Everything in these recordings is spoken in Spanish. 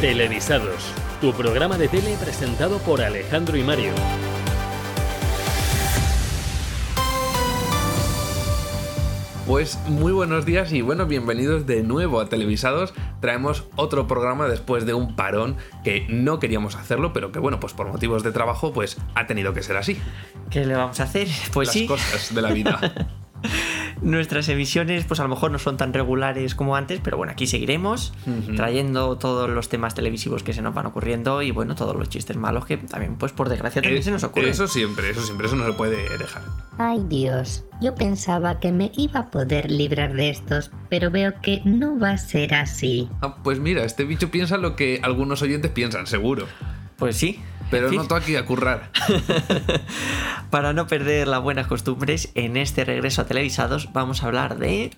Televisados, tu programa de tele presentado por Alejandro y Mario. Pues muy buenos días y bueno, bienvenidos de nuevo a Televisados. Traemos otro programa después de un parón que no queríamos hacerlo, pero que bueno, pues por motivos de trabajo pues ha tenido que ser así. ¿Qué le vamos a hacer? Pues Las sí. cosas de la vida. Nuestras emisiones, pues a lo mejor no son tan regulares como antes, pero bueno, aquí seguiremos trayendo todos los temas televisivos que se nos van ocurriendo y bueno, todos los chistes malos que también, pues por desgracia, también Eh, se nos ocurren. Eso siempre, eso siempre, eso no se puede dejar. Ay Dios, yo pensaba que me iba a poder librar de estos, pero veo que no va a ser así. Ah, pues mira, este bicho piensa lo que algunos oyentes piensan, seguro. Pues sí. Pero En fin, no tú aquí a currar. Para no perder las buenas costumbres, en este regreso a televisados vamos a hablar de.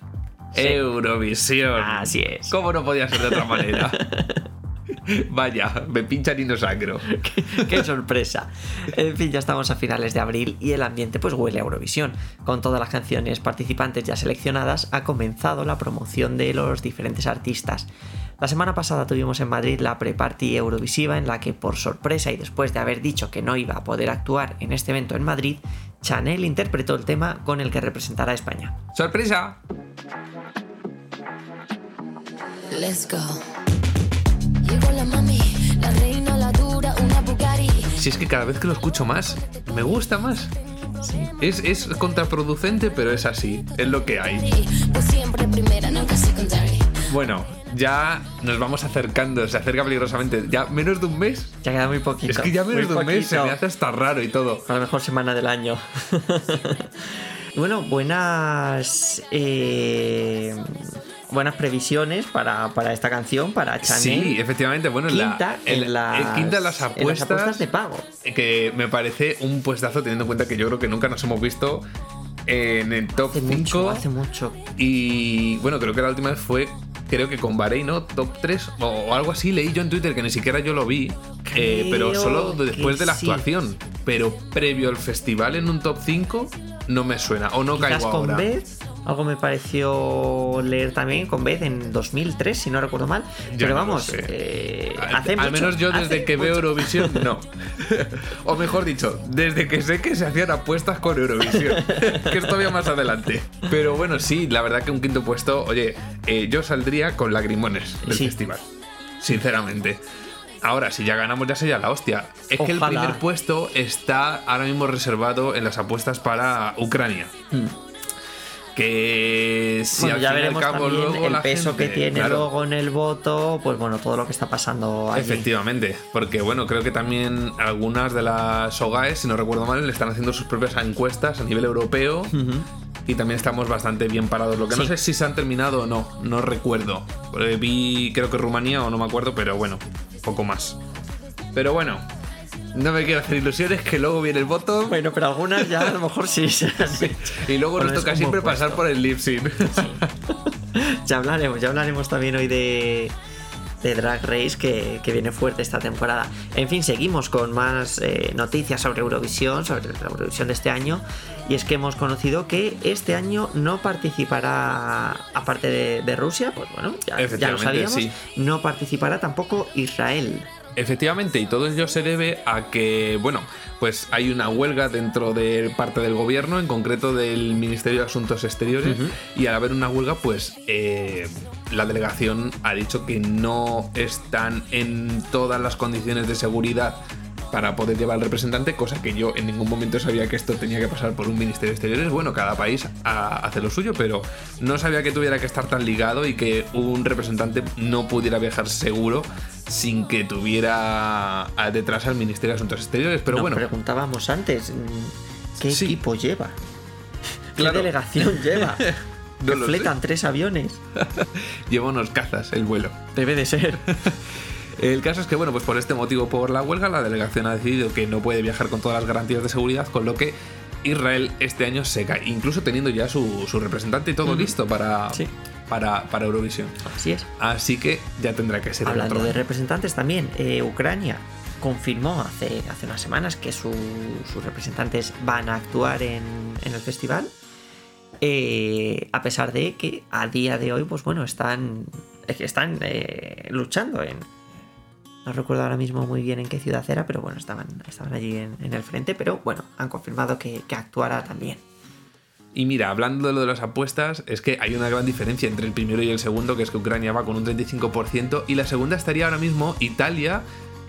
Eurovisión. Así es. ¿Cómo no podía ser de otra manera? Vaya, me pinchan y no sangro. ¡Qué sorpresa! En fin, ya estamos a finales de abril y el ambiente pues huele a Eurovisión. Con todas las canciones participantes ya seleccionadas, ha comenzado la promoción de los diferentes artistas. La semana pasada tuvimos en Madrid la pre-party Eurovisiva en la que por sorpresa y después de haber dicho que no iba a poder actuar en este evento en Madrid, Chanel interpretó el tema con el que representará a España. ¡Sorpresa! Let's go. Llegó la mami, la reina, la dura, una Bugatti. Si es que cada vez que lo escucho más, me gusta más. Es, es contraproducente, pero es así. Es lo que hay. Pues siempre primera, nunca secondary. Bueno, ya nos vamos acercando, se acerca peligrosamente. Ya menos de un mes. Ya queda muy poquito. Es que ya menos muy de un mes se poquito. me hace hasta raro y todo. A la mejor semana del año. Bueno, buenas. eh, buenas previsiones para, para esta canción, para Chanel. Sí, efectivamente. Bueno, en la- Quinta en, la- las, quinta en las en apuestas. apuestas de pago. Que me parece un puestazo teniendo en cuenta que yo creo que nunca nos hemos visto en el top Hace 5. mucho, hace mucho. Y bueno, creo que la última vez fue, creo que con Bahrein, ¿no? Top 3 o, algo así. Leí yo en Twitter que ni siquiera yo lo vi, eh, pero solo después de la sí. actuación. Pero previo al festival en un top 5 no me suena o no Quizás caigo con ahora. Beth, algo me pareció leer también con Beth en 2003, si no recuerdo mal. Pero no vamos, eh, Al- hace al mucho, menos yo desde que veo mucho. Eurovisión, no. o mejor dicho, desde que sé que se hacían apuestas con Eurovisión, que es todavía más adelante. Pero bueno, sí, la verdad que un quinto puesto, oye, eh, yo saldría con lagrimones del Sí. festival, sinceramente. Ahora, si ya ganamos, ya sería la hostia. Es que el primer puesto está ahora mismo reservado en las apuestas para Ucrania. Que si. Bueno, al ya fin veremos cabo también luego el peso que tiene claro. luego en el voto, pues bueno, todo lo que está pasando allí. Efectivamente, porque bueno, creo que también algunas de las OGAES, si no recuerdo mal, le están haciendo sus propias encuestas a nivel europeo y también estamos bastante bien parados. Lo que no sé si se han terminado o no, no recuerdo. Eh, vi, creo que Rumanía o no me acuerdo, pero bueno, poco más. Pero bueno, no me quiero hacer ilusiones que luego viene el voto Bueno, pero algunas ya a lo mejor sí. se y luego Bueno, nos toca siempre pasar por el lip sync. ya hablaremos, ya hablaremos también hoy de, de Drag Race que, que viene fuerte esta temporada. En fin, seguimos con más eh, noticias sobre Eurovisión, sobre la Eurovisión de este año. Y es que hemos conocido que este año no participará, aparte de, de Rusia, pues bueno, ya, ya lo sabíamos, sí. no participará tampoco Israel. Efectivamente, y todo ello se debe a que, bueno, pues hay una huelga dentro de parte del gobierno, en concreto del Ministerio de Asuntos Exteriores, y al haber una huelga, pues eh, la delegación ha dicho que no están en todas las condiciones de seguridad para poder llevar al representante, cosa que yo en ningún momento sabía que esto tenía que pasar por un Ministerio de Exteriores. Bueno, cada país ha- hace lo suyo, pero no sabía que tuviera que estar tan ligado y que un representante no pudiera viajar seguro sin que tuviera a- detrás al Ministerio de Asuntos Exteriores. Pero Nos bueno, preguntábamos antes, mm, ¿qué Sí. equipo lleva? ¿Qué Claro. delegación lleva? No fletan tres aviones. lleva unos cazas el vuelo. Debe de ser. El caso es que, bueno, pues por este motivo, por la huelga, la delegación ha decidido que no puede viajar con todas las garantías de seguridad, con lo que Israel este año se cae, incluso teniendo ya su, su representante y todo listo para, Sí. para, para Eurovisión. Así es. Así que ya tendrá que ser el Hablando otro de representantes también, eh, Ucrania confirmó hace, hace unas semanas que su- sus representantes van a actuar en, en el festival. eh, a pesar de que a día de hoy, pues bueno, están, están eh, luchando en, No recuerdo ahora mismo muy bien en qué ciudad era, pero bueno, estaban, estaban allí en, el frente. Pero bueno, han confirmado que, que actuará también. Y mira, hablando de lo de las apuestas, es que hay una gran diferencia entre el primero y el segundo, que es que Ucrania va con un 35% y la segunda estaría ahora mismo Italia,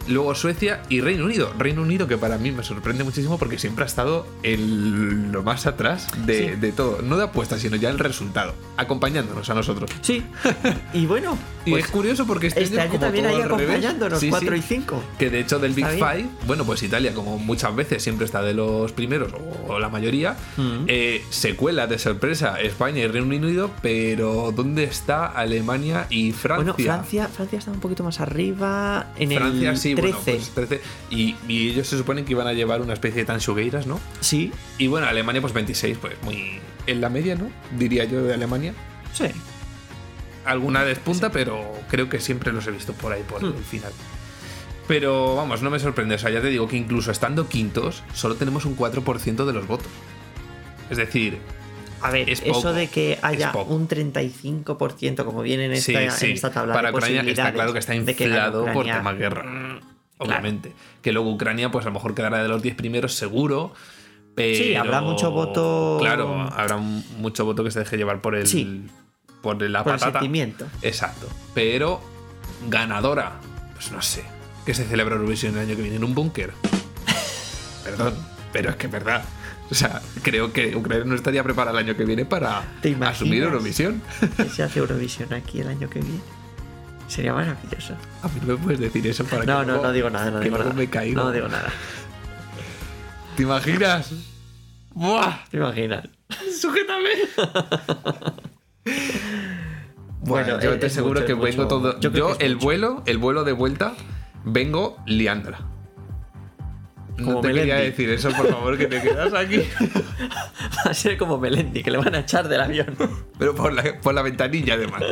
luego Suecia y Reino Unido. Reino Unido que para mí me sorprende muchísimo porque siempre ha estado en lo más atrás de, Sí. de todo, no de apuestas, sino ya el resultado, acompañándonos a nosotros. Sí. Y bueno, Y pues es curioso porque este, este año como también todo revés, acompañándonos, sí, 4 sí. y 5. Que de hecho del Big Five, bueno, pues Italia, como muchas veces siempre está de los primeros, o la mayoría, Mm. eh, se cuela de sorpresa España y Reino Unido, pero ¿dónde está Alemania y Francia? Bueno, Francia, Francia está un poquito más arriba en Francia el sí, 13. bueno, pues 13. Y, y ellos se suponen que iban a llevar una especie de tanchugueiras, ¿no? Sí, Y bueno, Alemania pues 26, pues muy en la media, ¿no? Diría yo de Alemania. sí. Alguna despunta, pero creo que siempre los he visto por ahí, por el final. Pero vamos, no me sorprende. O sea, ya te digo que incluso estando quintos, solo tenemos un 4% de los votos. Es decir, A ver, Es eso poco, de que haya un 35% como viene en esta, sí, sí. en esta tabla Para de Ucrania está claro que está que inflado por tema guerra. Mm, Obviamente. Que luego Ucrania, pues a lo mejor quedará de los 10 primeros, seguro. Pero... Sí, habrá mucho voto- Claro, habrá un- mucho voto que se deje llevar por el. Sí. Por la Por el patata. sentimiento. Exacto. Pero ganadora, pues no sé. Que se celebra Eurovisión el año que viene en un búnker. Perdón, pero es que es verdad. O sea, creo que Ucrania no estaría preparada el año que viene para asumir Eurovisión. Que se hace Eurovisión aquí el año que viene. Sería maravilloso. A mí no me puedes decir eso para No, que no, luego- no digo nada, no digo nada. me caigo. No digo nada. ¿Te imaginas? ¡Buah! ¿Te imaginas? ¡Sujétame! Bueno, Bueno, yo es- te aseguro que vengo todo. Yo el vuelo, el vuelo de vuelta, vengo liándola. No Como te quería Melendi. decir eso, por favor, que te quedas aquí. Va a ser como Melendi, que le van a echar del avión. Pero por la, por la ventanilla, además.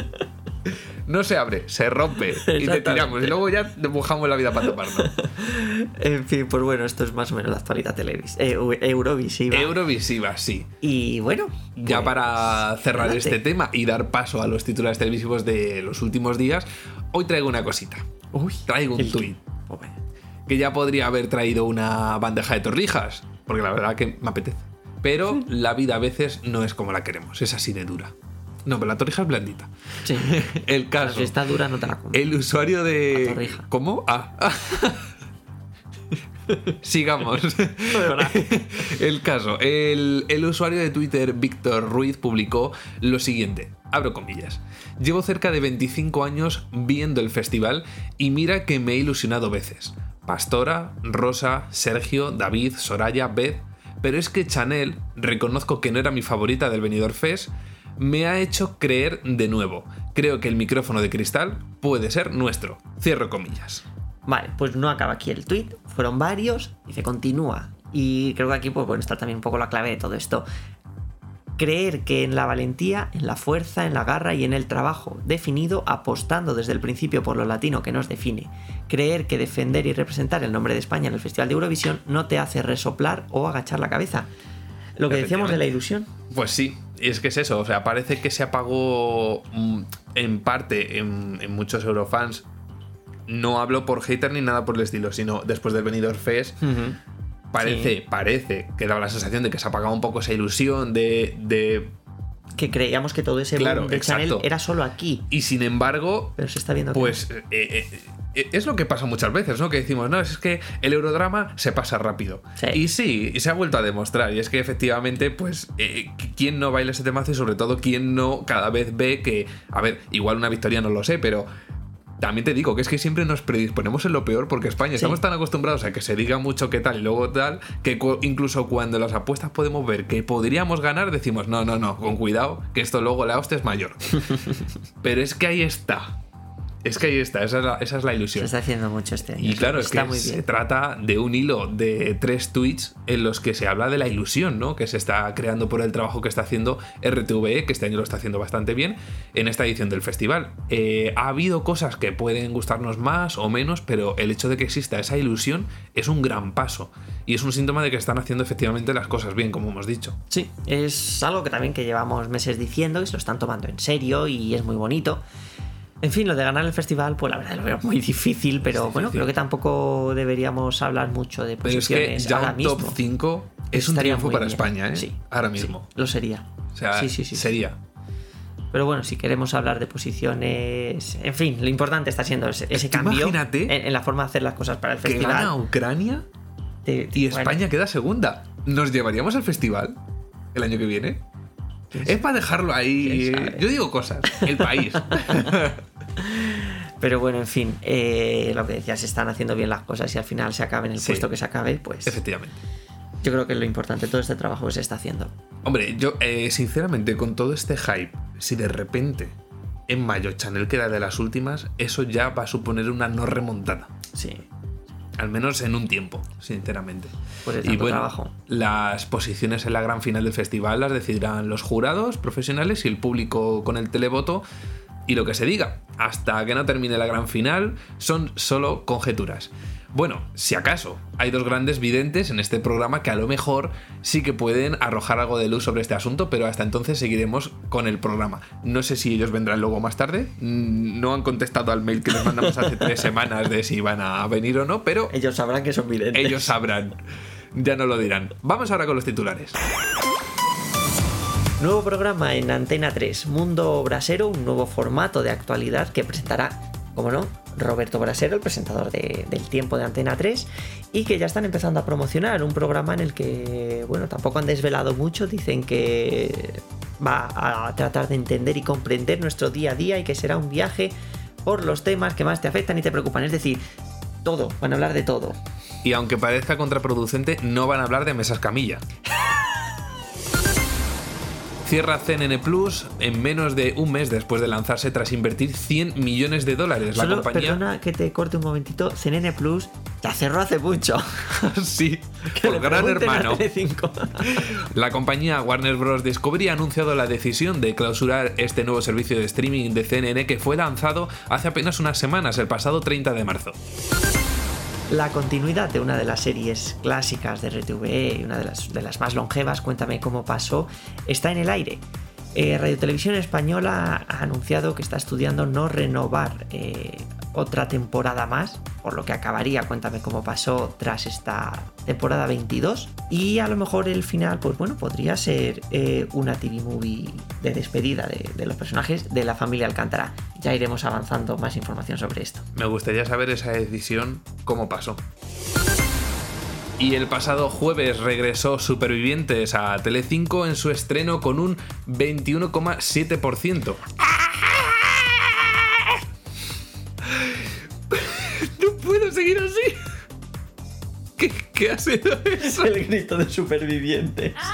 No se abre, se rompe y te tiramos. Y luego ya dibujamos la vida para taparnos. En fin, pues bueno, esto es más o menos la actualidad televis eh, eu- Eurovisiva. Eurovisiva, sí. y bueno, Ya pues, para cerrar adelante. este tema y dar paso a los titulares televisivos de los últimos días, hoy traigo una cosita. Uy, Traigo un el- tuit. Oh. Que ya podría haber traído una bandeja de torrijas, porque la verdad que me apetece. Pero la vida a veces no es como la queremos, es así de dura. No, pero la torrija es blandita. Sí. El caso. Si está dura, no te la comes. El usuario de. La torrija. ¿Cómo? Ah. Sigamos. el caso. El, el usuario de Twitter, Víctor Ruiz, publicó lo siguiente. Abro comillas. Llevo cerca de 25 años viendo el festival y mira que me he ilusionado veces. Pastora, Rosa, Sergio, David, Soraya, Beth. Pero es que Chanel, reconozco que no era mi favorita del Benidorm Fest, me ha hecho creer de nuevo. Creo que el micrófono de cristal puede ser nuestro. Cierro comillas. Vale, pues no acaba aquí el tweet, fueron varios y se continúa. Y creo que aquí pues, bueno, está también un poco la clave de todo esto. Creer que en la valentía, en la fuerza, en la garra y en el trabajo definido, apostando desde el principio por lo latino que nos define. Creer que defender y representar el nombre de España en el Festival de Eurovisión no te hace resoplar o agachar la cabeza. Lo que decíamos de la ilusión. Pues sí, y es que es eso, o sea, parece que se apagó mm, en parte en, en muchos eurofans. No hablo por hater ni nada por el estilo, sino después del Benidorm Fest, parece, Sí. parece que daba la sensación de que se apagaba un poco esa ilusión de, de- Que creíamos que todo ese Claro, boom de Chanel era solo aquí. Y sin embargo, Pero se está viendo Pues eh, eh, eh, es lo que pasa muchas veces, ¿no? Que decimos, no, es que el eurodrama se pasa rápido. Sí. Y sí, y se ha vuelto a demostrar. Y es que efectivamente, pues, eh, ¿quién no baila ese temazo? Y sobre todo, ¿quién no cada vez ve que, a ver, igual una victoria no lo sé, pero... También te digo que es que siempre nos predisponemos en lo peor porque España estamos tan acostumbrados a que se diga mucho que tal y luego tal, que cu- incluso cuando las apuestas podemos ver que podríamos ganar, decimos, no, no, no, con cuidado, que esto luego la hostia es mayor. Pero es que ahí está. Es que ahí está, esa es la, esa es la se ilusión. está haciendo mucho este año. Y claro, es que muy se trata de un hilo de tres tweets en los que se habla de la ilusión, ¿no? Que se está creando por el trabajo que está haciendo RTVE, que este año lo está haciendo bastante bien, en esta edición del festival. Eh, ha habido cosas que pueden gustarnos más o menos, pero el hecho de que exista esa ilusión es un gran paso. Y es un síntoma de que están haciendo efectivamente las cosas bien, como hemos dicho. Sí, es algo que también que llevamos meses diciendo, que se lo están tomando en serio y es muy bonito. En fin, lo de ganar el festival, pues la verdad lo veo muy difícil, pero bueno, creo que tampoco deberíamos hablar mucho de Pero es que posiciones ya ahora un mismo. top 5 es un triunfo para bien. España, ¿eh? Sí. Ahora Sí, mismo. lo sería. O sea, sí, sí, sí, sería. Pero bueno, si queremos hablar de posiciones. En fin, lo importante está siendo ese, cambio imagínate en, en la forma de hacer las cosas para el Que festival. gana Ucrania Te- y bueno, España queda segunda. ¿Nos llevaríamos al festival el año que viene? Es para dejarlo ahí. sabe? Yo digo cosas. El país. Pero bueno, en fin, eh, lo que decías, se están haciendo bien las cosas y al final se acabe en el Sí. puesto que se acabe, pues Efectivamente. yo creo que es lo importante, todo este trabajo que se está haciendo. Hombre, yo eh, sinceramente con todo este hype, si de repente en mayo Chanel queda de las últimas, eso ya va a suponer una no remontada. Sí. Al menos en un tiempo, sinceramente. Por el y bueno, trabajo. las posiciones en la gran final del festival las decidirán los jurados profesionales y el público con el televoto. Y lo que se diga, hasta que no termine la gran final, son solo conjeturas. Bueno, si acaso, hay dos grandes videntes en este programa que a lo mejor sí que pueden arrojar algo de luz sobre este asunto, pero hasta entonces seguiremos con el programa. No sé si ellos vendrán luego más tarde, mm, no han contestado al mail que les mandamos hace tres semanas de si van a venir o no, pero Ellos sabrán que son videntes. ellos sabrán. Ya no lo dirán. Vamos ahora con los titulares. Nuevo programa en Antena 3, Mundo Brasero, un nuevo formato de actualidad que presentará, como no, Roberto Brasero, el presentador de- del tiempo de Antena 3, y que ya están empezando a promocionar un programa en el que, bueno, tampoco han desvelado mucho, dicen que va a tratar de entender y comprender nuestro día a día y que será un viaje por los temas que más te afectan y te preocupan, es decir, todo, van a hablar de todo. Y aunque parezca contraproducente, no van a hablar de mesas camilla. Cierra CNN Plus en menos de un mes después de lanzarse tras invertir 100 millones de dólares. La Solo, compañía. perdona que te corte un momentito, CNN Plus ya cerró hace mucho. sí, Que por gran hermano. La compañía Warner Bros. Discovery ha anunciado la decisión de clausurar este nuevo servicio de streaming de CNN que fue lanzado hace apenas unas semanas, el pasado 30 de marzo. La continuidad de una de las series clásicas de RTV y una de las, de más longevas, Cuéntame cómo pasó, está en el aire. Eh, Radio Televisión Española ha anunciado que está estudiando no renovar eh, otra temporada más, por lo que acabaría Cuéntame cómo pasó tras esta temporada 22. Y a lo mejor el final, pues bueno, podría ser eh, una TV movie de despedida de, los personajes de la familia Alcántara. Ya iremos avanzando más información sobre esto. Me gustaría saber esa decisión cómo pasó. Y el pasado jueves regresó Supervivientes a Telecinco en su estreno con un 21,7%. No puedo seguir así. ¿Qué, qué ha sido eso? El grito de superviviente.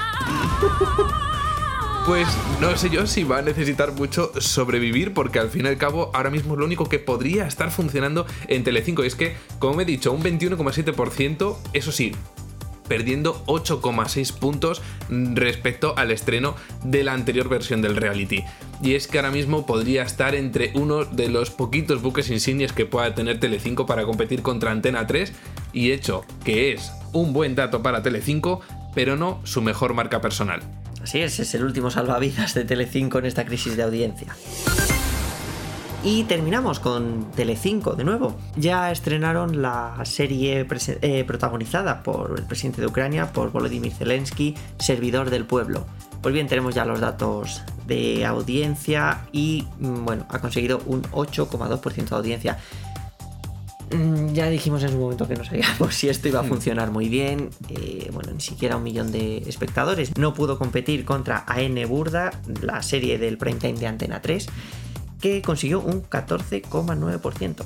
Pues no sé yo si va a necesitar mucho sobrevivir porque al fin y al cabo ahora mismo es lo único que podría estar funcionando en Telecinco. Y es que, como he dicho, un 21,7%, eso sí, perdiendo 8,6 puntos respecto al estreno de la anterior versión del reality. Y es que ahora mismo podría estar entre uno de los poquitos buques insignias que pueda tener Telecinco para competir contra Antena 3 y hecho que es un buen dato para Telecinco, pero no su mejor marca personal. Así es, es el último salvavidas de Telecinco en esta crisis de audiencia. Y terminamos con Telecinco de nuevo. Ya estrenaron la serie eh, protagonizada por el presidente de Ucrania, por Volodymyr Zelensky, Servidor del Pueblo. Pues bien, tenemos ya los datos de audiencia y mm, bueno, ha conseguido un 8,2% de audiencia. Mm, Ya dijimos en su momento que no sabíamos si esto iba a funcionar muy bien. eh, bueno, ni siquiera un millón de espectadores. No pudo competir contra AN Burda, la serie del prime time de Antena 3, que consiguió un 14,9%.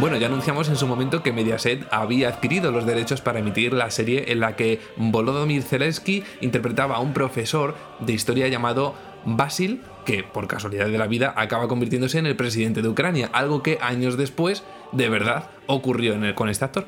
Bueno, ya anunciamos en su momento que Mediaset había adquirido los derechos para emitir la serie en la que Volodymyr Zelensky interpretaba a un profesor de historia llamado Basil, que por casualidad de la vida acaba convirtiéndose en el presidente de Ucrania, algo que años después de verdad ocurrió en el- con este actor.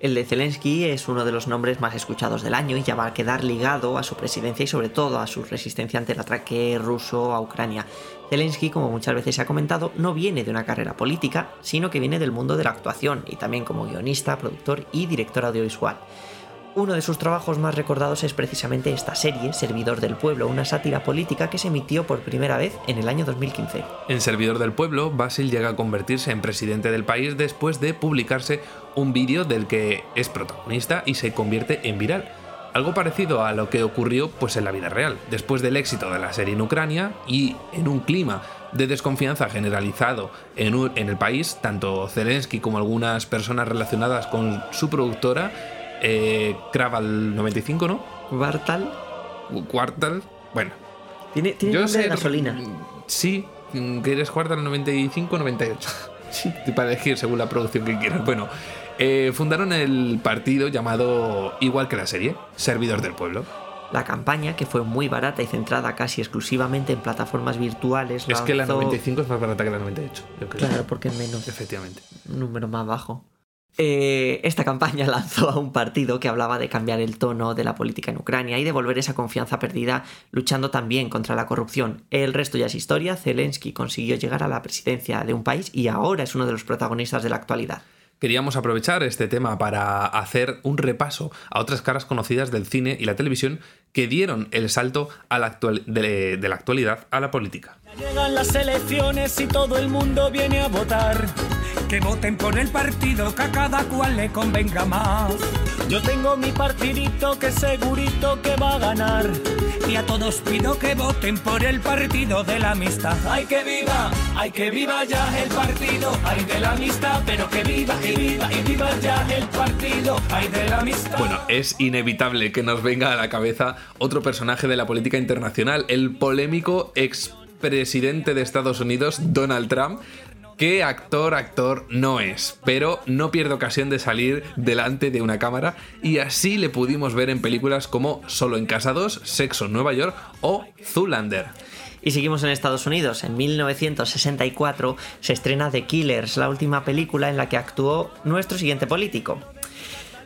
El de Zelensky es uno de los nombres más escuchados del año y ya va a quedar ligado a su presidencia y sobre todo a su resistencia ante el ataque ruso a Ucrania. Zelensky, como muchas veces se ha comentado, no viene de una carrera política, sino que viene del mundo de la actuación y también como guionista, productor y director audiovisual. Uno de sus trabajos más recordados es precisamente esta serie, Servidor del Pueblo, una sátira política que se emitió por primera vez en el año 2015. En Servidor del Pueblo, Basil llega a convertirse en presidente del país después de publicarse un vídeo del que es protagonista y se convierte en viral. Algo parecido a lo que ocurrió pues en la vida real, después del éxito de la serie en Ucrania y en un clima de desconfianza generalizado en, en el país, tanto Zelensky como algunas personas relacionadas con su productora eh, Kraval 95, ¿no? Bartal. Quartal. Bueno. Tiene, tiene Yo nombre de gasolina. Sí, que eres Quartal 95, 98. Sí, para elegir según la producción que quieras. Bueno, eh, fundaron el partido llamado, igual que la serie, Servidor del Pueblo. La campaña, que fue muy barata y centrada casi exclusivamente en plataformas virtuales, Es que la lanzó- 95 es más barata que la 98, yo creo. Claro, porque es menos. Efectivamente. un número más bajo. Eh, esta campaña lanzó a un partido que hablaba de cambiar el tono de la política en Ucrania y devolver esa confianza perdida luchando también contra la corrupción. El resto ya es historia, Zelensky consiguió llegar a la presidencia de un país y ahora es uno de los protagonistas de la actualidad. Queríamos aprovechar este tema para hacer un repaso a otras caras conocidas del cine y la televisión que dieron el salto a la actual- de, de la actualidad a la política. Llegan las elecciones y todo el mundo viene a votar. Que voten por el partido que a cada cual le convenga más. Yo tengo mi partidito que segurito que va a ganar. Y a todos pido que voten por el partido de la amistad. Ay que viva, ay que viva ya el partido, ay de la amistad, pero que viva y viva y viva ya el partido, ay de la amistad. Bueno, es inevitable que nos venga a la cabeza otro personaje de la política internacional, el polémico expresidente de Estados Unidos, Donald Trump. Que actor, actor no es, pero no pierde ocasión de salir delante de una cámara y así le pudimos ver en películas como Solo en Casa 2, Sexo en Nueva York o Zoolander. Y seguimos en Estados Unidos. En 1964 se estrena The Killers, la última película en la que actuó nuestro siguiente político.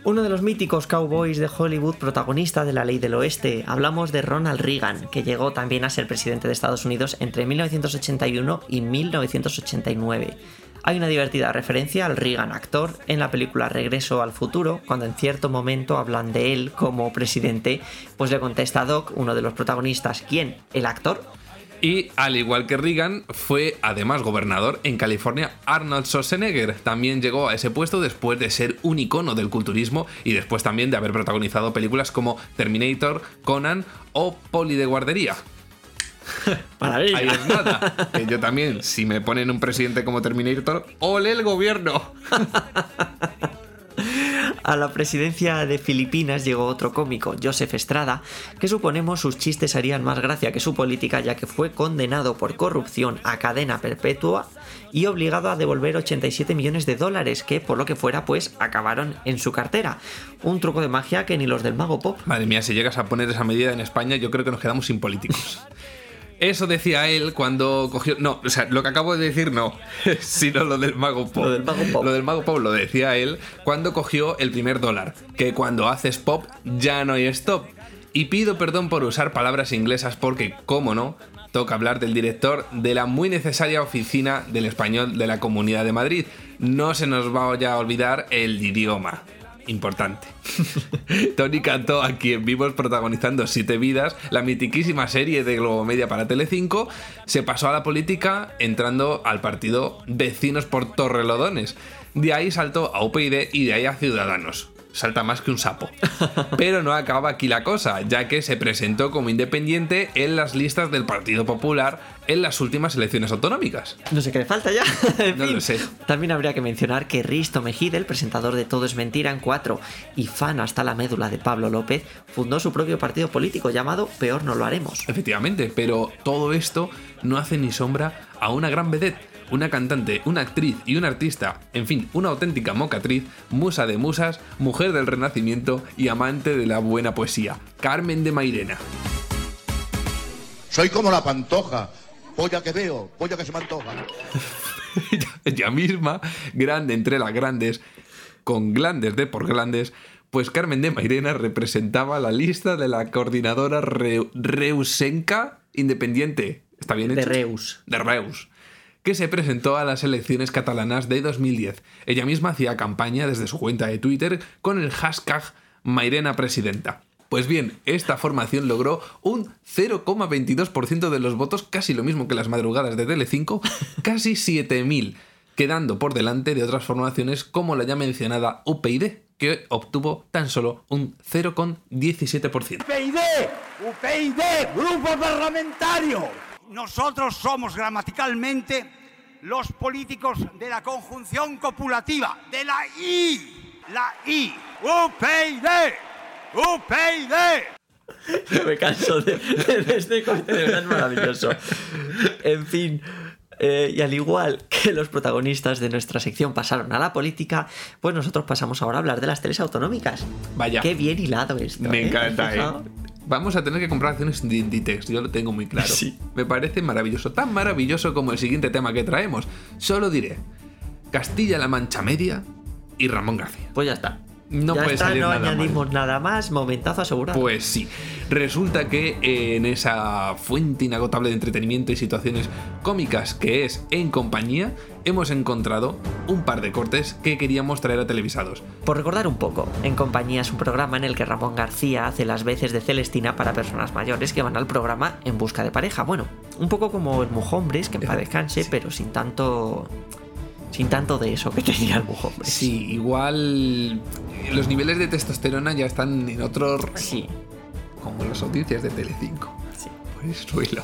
Uno de los míticos cowboys de Hollywood, protagonista de la ley del oeste, hablamos de Ronald Reagan, que llegó también a ser presidente de Estados Unidos entre 1981 y 1989. Hay una divertida referencia al Reagan actor en la película Regreso al futuro, cuando en cierto momento hablan de él como presidente, pues le contesta Doc, uno de los protagonistas, ¿quién? ¿El actor? Y al igual que Reagan, fue además gobernador en California Arnold Schwarzenegger. También llegó a ese puesto después de ser un icono del culturismo y después también de haber protagonizado películas como Terminator, Conan o Poli de guardería. Maravilla. Ahí es nada. Que yo también, si me ponen un presidente como Terminator, ¡ole el gobierno! A la presidencia de Filipinas llegó otro cómico, Joseph Estrada, que suponemos sus chistes harían más gracia que su política ya que fue condenado por corrupción a cadena perpetua y obligado a devolver 87 millones de dólares que por lo que fuera pues acabaron en su cartera. Un truco de magia que ni los del mago pop. Madre mía, si llegas a poner esa medida en España, yo creo que nos quedamos sin políticos. Eso decía él cuando cogió. No, o sea, lo que acabo de decir no, sino lo del mago pop. Lo del mago pop. Lo del mago pop lo decía él cuando cogió el primer dólar. Que cuando haces pop ya no hay stop. Y pido perdón por usar palabras inglesas porque, como no, toca hablar del director de la muy necesaria oficina del español de la Comunidad de Madrid. No se nos vaya a olvidar el idioma. Importante. Tony Cantó, a quien vimos protagonizando Siete Vidas, la mitiquísima serie de Globomedia para Telecinco, se pasó a la política entrando al partido Vecinos por Torrelodones. De ahí saltó a UPyD y de ahí a Ciudadanos. Salta más que un sapo. Pero no acaba aquí la cosa, ya que se presentó como independiente en las listas del Partido Popular en las últimas elecciones autonómicas. No sé qué le falta ya. No fin, lo sé. También habría que mencionar que Risto Mejide, el presentador de Todo es Mentira en 4 y fan hasta la médula de Pablo López, fundó su propio partido político llamado Peor no lo haremos. Efectivamente, pero todo esto no hace ni sombra a una gran vedette, una cantante, una actriz y una artista, en fin, una auténtica mocatriz, musa de musas, mujer del renacimiento y amante de la buena poesía, Carmen de Mairena. Soy como la pantoja. Polla que veo, polla que se me antoja. Ella misma, grande entre las grandes, con glandes de por glandes, pues Carmen de Mairena representaba la lista de la coordinadora Reu- Reusenca Independiente. ¿Está bien De hecho? Reus. de Reus, que se presentó a las elecciones catalanas de 2010. Ella misma hacía campaña desde su cuenta de Twitter con el hashtag Mairena Presidenta. Pues bien, esta formación logró un 0,22% de los votos, casi lo mismo que las madrugadas de Telecinco, casi 7.000, quedando por delante de otras formaciones como la ya mencionada UPyD, que obtuvo tan solo un 0,17%. UPyD, UPyD, grupo parlamentario. Nosotros somos gramaticalmente los políticos de la conjunción copulativa, de la I, la I. UPyD, UPyD. Me canso de, de este corte, de verdad es maravilloso. En fin, eh, y al igual que los protagonistas de nuestra sección pasaron a la política, pues nosotros pasamos ahora a hablar de las teles autonómicas. Vaya. Qué bien hilado esto. Me ¿eh? encanta, ¿eh? Vamos a tener que comprar acciones de Inditex, yo lo tengo muy claro. Sí. Me parece maravilloso, tan maravilloso como el siguiente tema que traemos. Solo diré, Castilla-La Mancha Media y Ramón García. Pues ya está. No ya puede está, salir no nada mal. añadimos nada más. Momentazo asegurado. Pues sí, resulta que en esa fuente inagotable de entretenimiento y situaciones cómicas que es En Compañía, hemos encontrado un par de cortes que queríamos traer a televisados. Por recordar un poco, En Compañía es un programa en el que Ramón García hace las veces de Celestina para personas mayores que van al programa en busca de pareja. Bueno, un poco como el Mujombres, que en paz descanse, pero sin tanto. Sin tanto de eso que tenía el Mujombres. Sí, igual los niveles de testosterona ya están en otro Sí. como las audiencias de Telecinco. Sí. Por el suelo.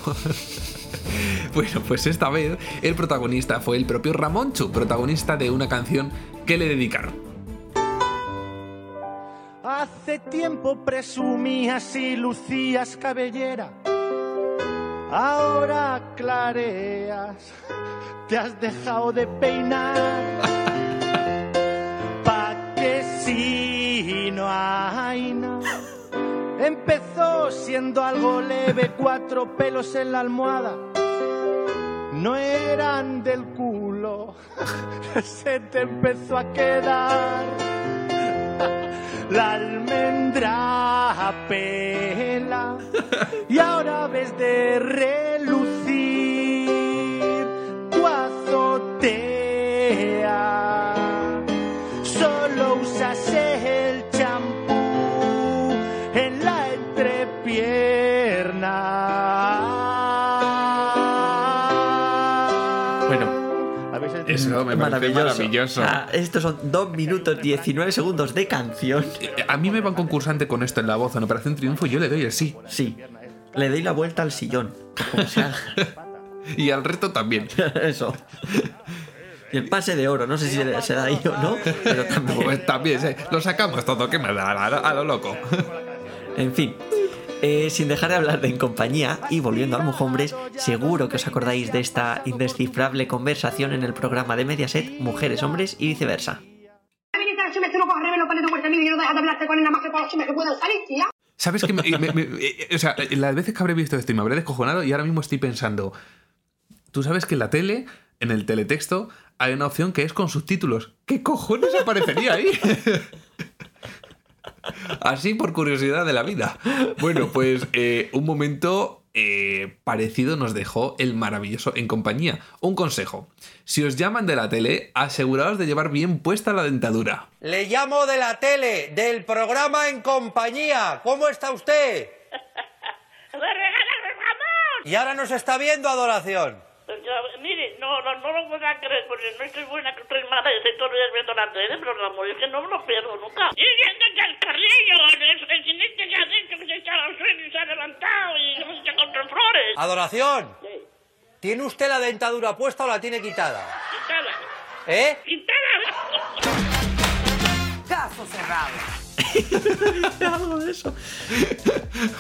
bueno, pues esta vez el protagonista fue el propio Ramonchu, protagonista de una canción que le dedicaron. Hace tiempo presumías y lucías cabellera. Ahora clareas, te has dejado de peinar. Pa' que si no hay nada. Empezó siendo algo leve, cuatro pelos en la almohada. No eran del culo, se te empezó a quedar la almendra pela y ahora ves de relucir Me parece maravilloso. Ah, estos son 2 minutos 19 segundos de canción. A mí me va un concursante con esto en la voz en Operación Triunfo y yo le doy el sí. Sí. Le doy la vuelta al sillón. Como sea. Y al reto también. Eso. Y el pase de oro, no sé si se se da ahí o no, pero también. Pues también, sí. lo sacamos todo, que me da a, a lo loco. En fin, eh, sin dejar de hablar de En Compañía y volviendo a Mujombres, seguro que os acordáis de esta indescifrable conversación en el programa de Mediaset Mujeres, Hombres y viceversa. ¿Sabes que me- me- me- eh, O sea, las veces que habré visto esto y me habré descojonado y ahora mismo estoy pensando. Tú sabes que en la tele, en el teletexto, hay una opción que es con subtítulos. ¿Qué cojones aparecería ahí? Así por curiosidad de la vida. Bueno, pues eh, un momento eh, parecido nos dejó el maravilloso en compañía. Un consejo. Si os llaman de la tele, aseguraos de llevar bien puesta la dentadura. Le llamo de la tele, del programa En Compañía. ¿Cómo está usted? Y ahora nos está viendo, Adoración. Mire, no, no, no lo puedo creer, porque no estoy buena que estoy mala y estoy los días viendo la tele, pero Ramón, es que no me lo pierdo nunca. Y viendo que el carrillo, el, el jinete que ha dicho que se echa al suelo y se ha levantado y no se echa contra flores. Adoración. Sí, ¿Tiene usted la dentadura puesta o la tiene quitada? quintada, ¿Eh? quintada. Caso cerrado. Algo de eso.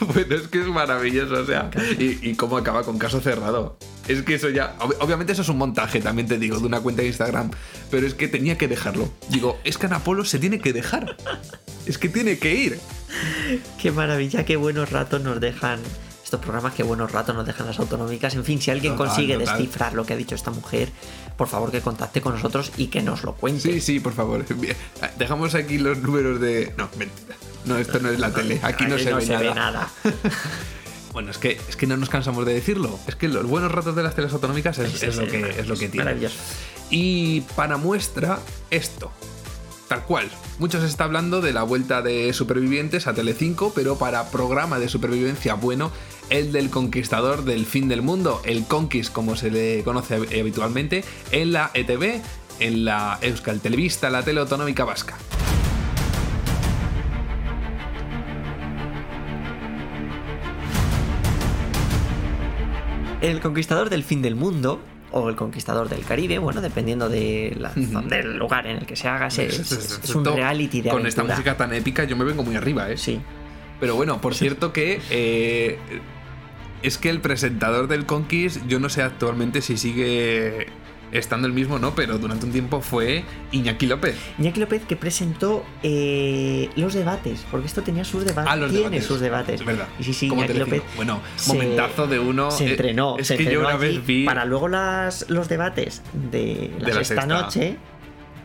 Bueno, es que es maravilloso, o sea, y, y cómo acaba con caso cerrado. Es que eso ya, ob- obviamente eso es un montaje, también te digo, de una cuenta de Instagram, pero es que tenía que dejarlo. Digo, es que Ana Polo se tiene que dejar. Es que tiene que ir. Qué maravilla, qué buenos ratos nos dejan estos programas, qué buenos ratos nos dejan las autonómicas. En fin, si alguien Total, consigue total. descifrar lo que ha dicho esta mujer, por favor que contacte con nosotros y que nos lo cuente. Sí, sí, por favor. Dejamos aquí los números de. No, mentira. No, esto no es la tele. Aquí no, Aquí se, no ve, se nada. ve nada. Bueno, es que, es que no nos cansamos de decirlo. Es que los buenos ratos de las teles autonómicas es, Sí, es sí, lo, que, es lo que tiene. maravilloso. Y para muestra, esto. Tal cual. Mucho se está hablando de la vuelta de supervivientes a Telecinco, pero para programa de supervivencia bueno, el del conquistador del fin del mundo, el Conquist, como se le conoce habitualmente, en la ETV, en la Euskal Televista, la tele autonómica vasca. El conquistador del fin del mundo, o el conquistador del Caribe, bueno, dependiendo de la- del lugar en el que se haga, es, es- es un reality de Con esta música tan épica yo me vengo muy arriba, ¿eh? Sí. Pero bueno, por cierto que eh, es que el presentador del Conquist, yo no sé actualmente si sigue estando el mismo no, pero durante un tiempo fue Iñaki López. Iñaki López que presentó eh, los debates, porque esto tenía sus debates. Ah, los tiene debates. sus debates. Es verdad. Y sí, sí, Iñaki. López. Bueno, se- momentazo de uno. Se eh, entrenó. es se que yo entrenó una allí vez vi. Para luego las, los debates de la, De la sexta, sexta. noche.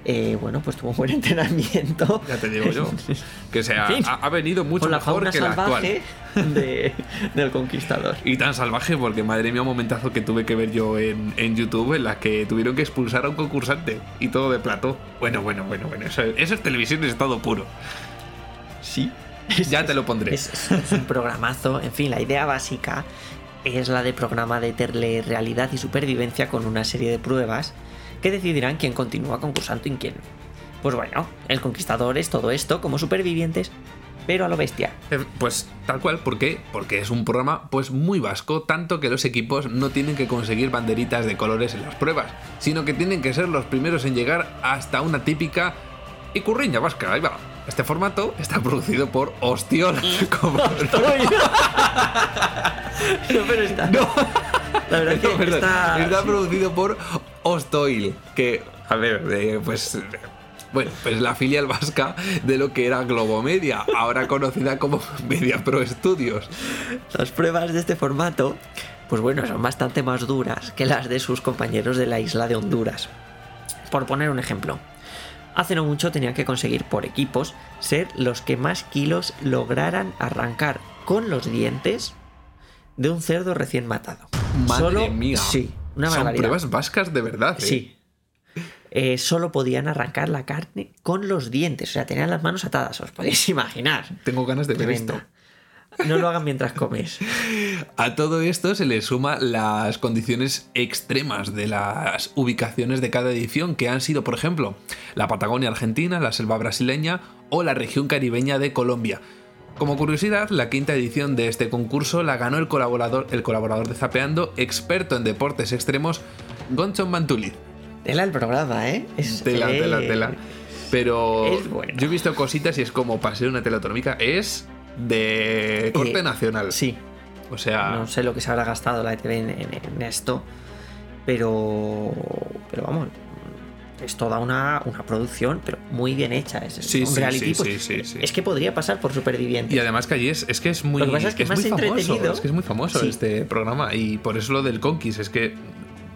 Eh, bueno, pues tuvo un buen entrenamiento. Ya te digo yo. Que se ha, En fin, ha- ha venido mucho la mejor que el actual. salvaje de- del conquistador. Y tan salvaje porque, madre mía, un momentazo que tuve que ver yo en, en YouTube en la que tuvieron que expulsar a un concursante y todo de plató. Bueno, bueno, bueno, bueno. Eso, eso es televisión de estado puro. Sí. Ya te lo pondré. Es, es un programazo. En fin, la idea básica es la de programa de realidad y supervivencia con una serie de pruebas que decidirán quién continúa concursando y quién. Pues bueno, el conquistador es todo esto como supervivientes, pero a lo bestia. Eh, Pues tal cual, ¿por qué? Porque es un programa pues muy vasco, tanto que los equipos no tienen que conseguir banderitas de colores en las pruebas, sino que tienen que ser los primeros en llegar hasta una típica icurriña vasca, ahí va. Este formato está producido por Ostiol. como- No, pero está. La verdad No, que está. está producido por Ostoil, que, a ver, eh, pues... Bueno, pues la filial vasca de lo que era Globomedia, ahora conocida como Media Pro Studios. Las pruebas de este formato, pues bueno, son bastante más duras que las de sus compañeros de la isla de Honduras. Por poner un ejemplo, hace no mucho tenían que conseguir por equipos ser los que más kilos lograran arrancar con los dientes de un cerdo recién matado. Madre Solo- mía. Sí, una Son barbaridad. pruebas vascas de verdad. ¿eh? Sí. Eh, solo podían arrancar la carne con los dientes, o sea, tenían las manos atadas, os podéis imaginar. Tengo ganas de ver Tremendo. esto. No lo hagan mientras comes. A todo esto se le suma las condiciones extremas de las ubicaciones de cada edición, que han sido, por ejemplo, la Patagonia Argentina, la selva brasileña o la región caribeña de Colombia. Como curiosidad, la quinta edición de este concurso la ganó el colaborador, el colaborador de Zapeando, experto en deportes extremos, Gonchon Mantuliz. Tela el programa, ¿eh? Es, Tela, tela, tela. Pero bueno. yo he visto cositas y es como para ser una tele autonómica, es de corte Eh, nacional. Sí. O sea, No sé lo que se habrá gastado la ETV en, en- en esto, pero. Pero vamos. Es toda una, una producción, pero muy bien hecha. Es, es Sí, un sí, reality, sí, pues, sí. Es que podría pasar por supervivientes. Y además que allí es, es que es muy, Lo que pasa es que más muy famoso. Es que es muy famoso este programa. Y por eso lo del Conquist. Es que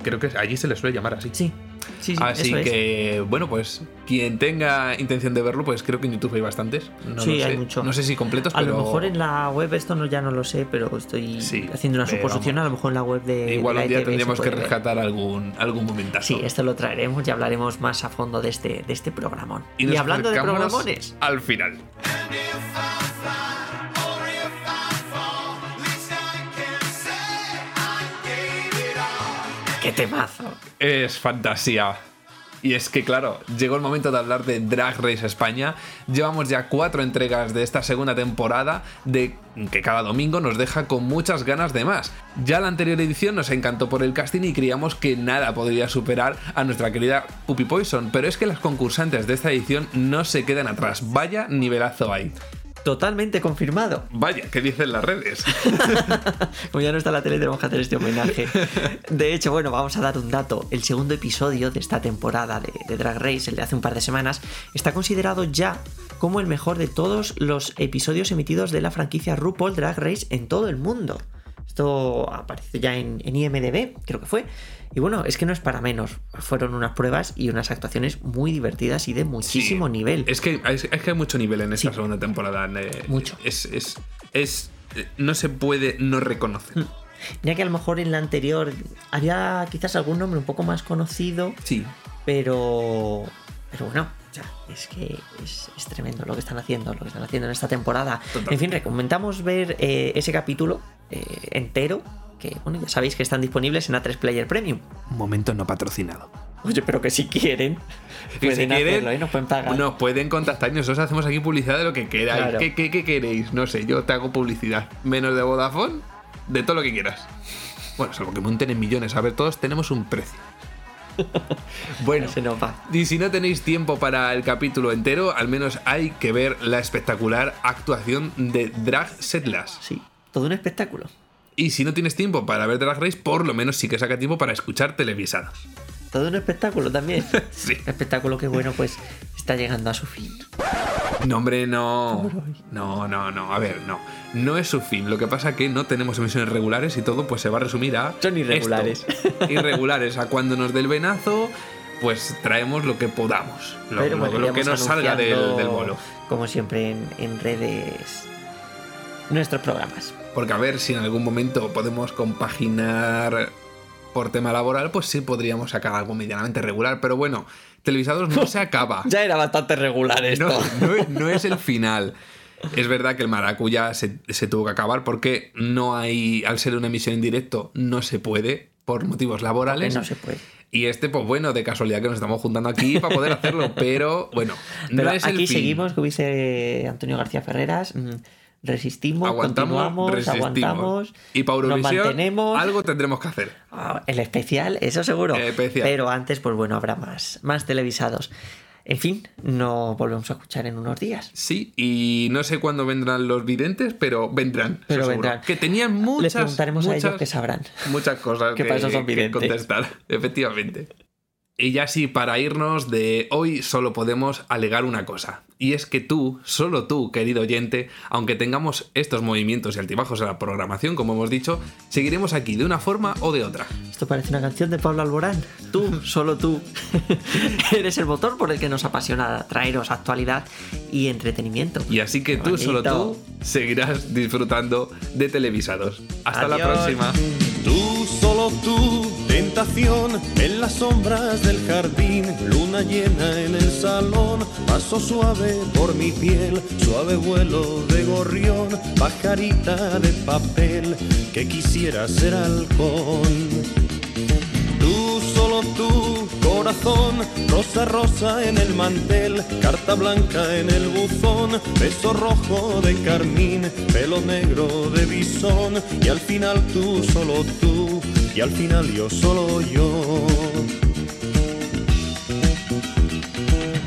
creo que allí se le suele llamar así. Sí. Sí, sí, Así eso es. que, bueno, pues quien tenga intención de verlo, pues creo que en YouTube hay bastantes. No sí, hay mucho. No sé si completos, A pero. lo mejor en la web, esto no, ya no lo sé, pero estoy Sí, haciendo una suposición. A lo mejor en la web de. Igual de la un día ETV se tendríamos que ver. rescatar algún, algún momentazo. Sí, esto lo traeremos y hablaremos más a fondo de este, de este programón. Y, Y, hablando de programones, Al final. ¡Qué temazo! Es fantasía. Y es que, claro, llegó el momento de hablar de Drag Race España. Llevamos ya cuatro entregas de esta segunda temporada, de que cada domingo nos deja con muchas ganas de más. Ya la anterior edición nos encantó por el casting y creíamos que nada podría superar a nuestra querida Puppy Poison, pero es que las concursantes de esta edición no se quedan atrás. Vaya nivelazo hay. Totalmente confirmado. Vaya, ¿qué dicen las redes? Como ya no está la tele, tenemos que hacer este homenaje. De hecho, bueno, vamos a dar un dato. El segundo episodio de esta temporada de, de Drag Race, el de hace un par de semanas, está considerado ya como el mejor de todos los episodios emitidos de la franquicia RuPaul Drag Race en todo el mundo. Esto apareció ya en, en IMDB, creo que fue. Y bueno, es que no es para menos. Fueron unas pruebas y unas actuaciones muy divertidas y de muchísimo Sí. nivel. Es que, es, es que hay mucho nivel en esta segunda temporada. eh, Mucho. Es, es, es- eh, no se puede no reconocer. Ya que a lo mejor en la anterior había quizás algún nombre un poco más conocido. Sí. Pero. Pero bueno, es que es, es tremendo lo que están haciendo, lo que están haciendo en esta temporada. En fin, recomendamos ver eh, ese capítulo eh, entero. Que bueno, ya sabéis que están disponibles en A3 Player Premium. Momento no patrocinado. Oye, pero que si quieren, Y pueden si quieren, hacerlo, ¿eh? nos pueden pagar. Nos pueden contactar y nosotros hacemos aquí publicidad de lo que queráis. Claro. ¿Qué, qué, qué queréis? No sé, yo te hago publicidad. Menos de Vodafone, de todo lo que quieras. Bueno, salvo que monten en millones. A ver, todos tenemos un precio. Bueno, Se nos va. y si no tenéis tiempo para el capítulo entero, al menos hay que ver la espectacular actuación de Drag Setlas. Sí, todo un espectáculo. Y si no tienes tiempo para ver Drag Race, por lo menos sí que saca tiempo para escuchar televisados. Todo un espectáculo también. Sí. Espectáculo que bueno, pues está llegando a su fin. No, hombre, no. No, no, no. A ver, no. No es su fin. Lo que pasa que no tenemos emisiones regulares y todo pues se va a resumir a. Son irregulares. esto. Irregulares. A cuando nos dé el venazo, pues traemos lo que podamos. Lo, Pero lo- bueno, lo que nos salga del, del bolo. Como siempre en, en redes. Nuestros programas. Porque a ver si en algún momento podemos compaginar por tema laboral, pues sí podríamos sacar algo medianamente regular. Pero bueno, televisados no se acaba. Ya era bastante regular esto. No, no es- no es el final. Es verdad que el Maracuya se, se tuvo que acabar porque no hay, al ser una emisión en directo, no se puede por motivos laborales. no se puede. Y este, pues bueno, de casualidad que nos estamos juntando aquí para poder hacerlo, pero bueno, Pero no es el aquí fin. seguimos, que hubiese Antonio García Ferreras. Resistimos, Aguantamos, continuamos, resistimos. aguantamos. Y para nos Eurovisión, mantenemos. algo tendremos que hacer. Ah, el especial, eso seguro. El especial. Pero antes, pues bueno, habrá más, más televisados. En fin, nos volvemos a escuchar en unos días. Sí, y no sé cuándo vendrán los videntes, pero vendrán. Pero seguro. vendrán. Que tenían muchas. Les preguntaremos a ellos muchas- que sabrán. muchas cosas Que que, para eso son que videntes. contestar, efectivamente. Y ya sí, para irnos de hoy solo podemos alegar una cosa. Y es que tú, solo tú, querido oyente, aunque tengamos estos movimientos y altibajos en la programación, como hemos dicho, seguiremos aquí de una forma o de otra. Esto parece una canción de Pablo Alborán. Tú, solo tú, eres el motor por el que nos apasiona traeros actualidad y entretenimiento. Y así que tú, solo tú, seguirás disfrutando de televisados. Hasta la próxima. Solo tú, tentación. En las sombras del jardín, luna llena en el salón, paso suave por mi piel, suave vuelo de gorrión, pajarita de papel que quisiera ser halcón. Tú, solo tú, corazón, rosa rosa en el mantel, carta blanca en el buzón, beso rojo de carmín, pelo negro de bisón, y al final tú, solo tú, y al final yo, solo yo.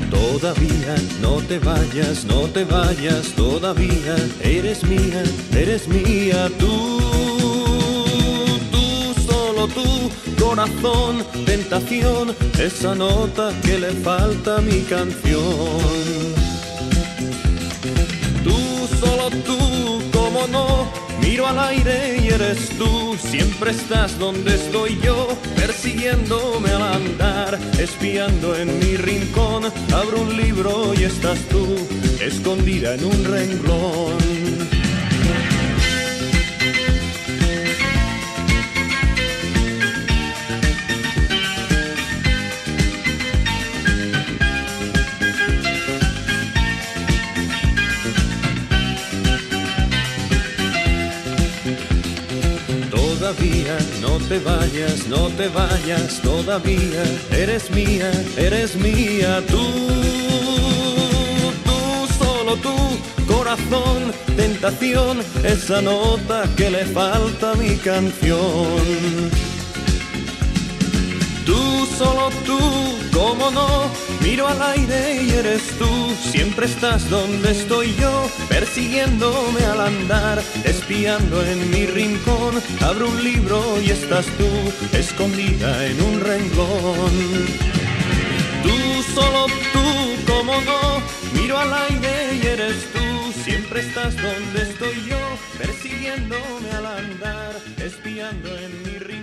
Todavía no te vayas, no te vayas, todavía eres mía, eres mía, tú, tú, solo tú, corazón, tentación, esa nota que le falta a mi canción. Tú, solo tú, como no, miro al aire y eres tú, siempre estás donde estoy yo, persiguiéndome al andar, espiando en mi rincón, abro un libro y estás tú, escondida en un renglón. No te vayas, no te vayas, todavía. Eres mía, eres mía, tú, tú, solo tú, corazón, tentación, esa nota que le falta a mi canción. Tú, solo tú, cómo no, miro al aire y eres tú, siempre estás donde estoy yo, persiguiéndome al andar, espiando en mi rincón, abro un libro y estás tú, escondida en un renglón. Tú, solo tú, cómo no, miro al aire y eres tú, Siempre estás donde estoy yo, persiguiéndome al andar, espiando en mi rincón.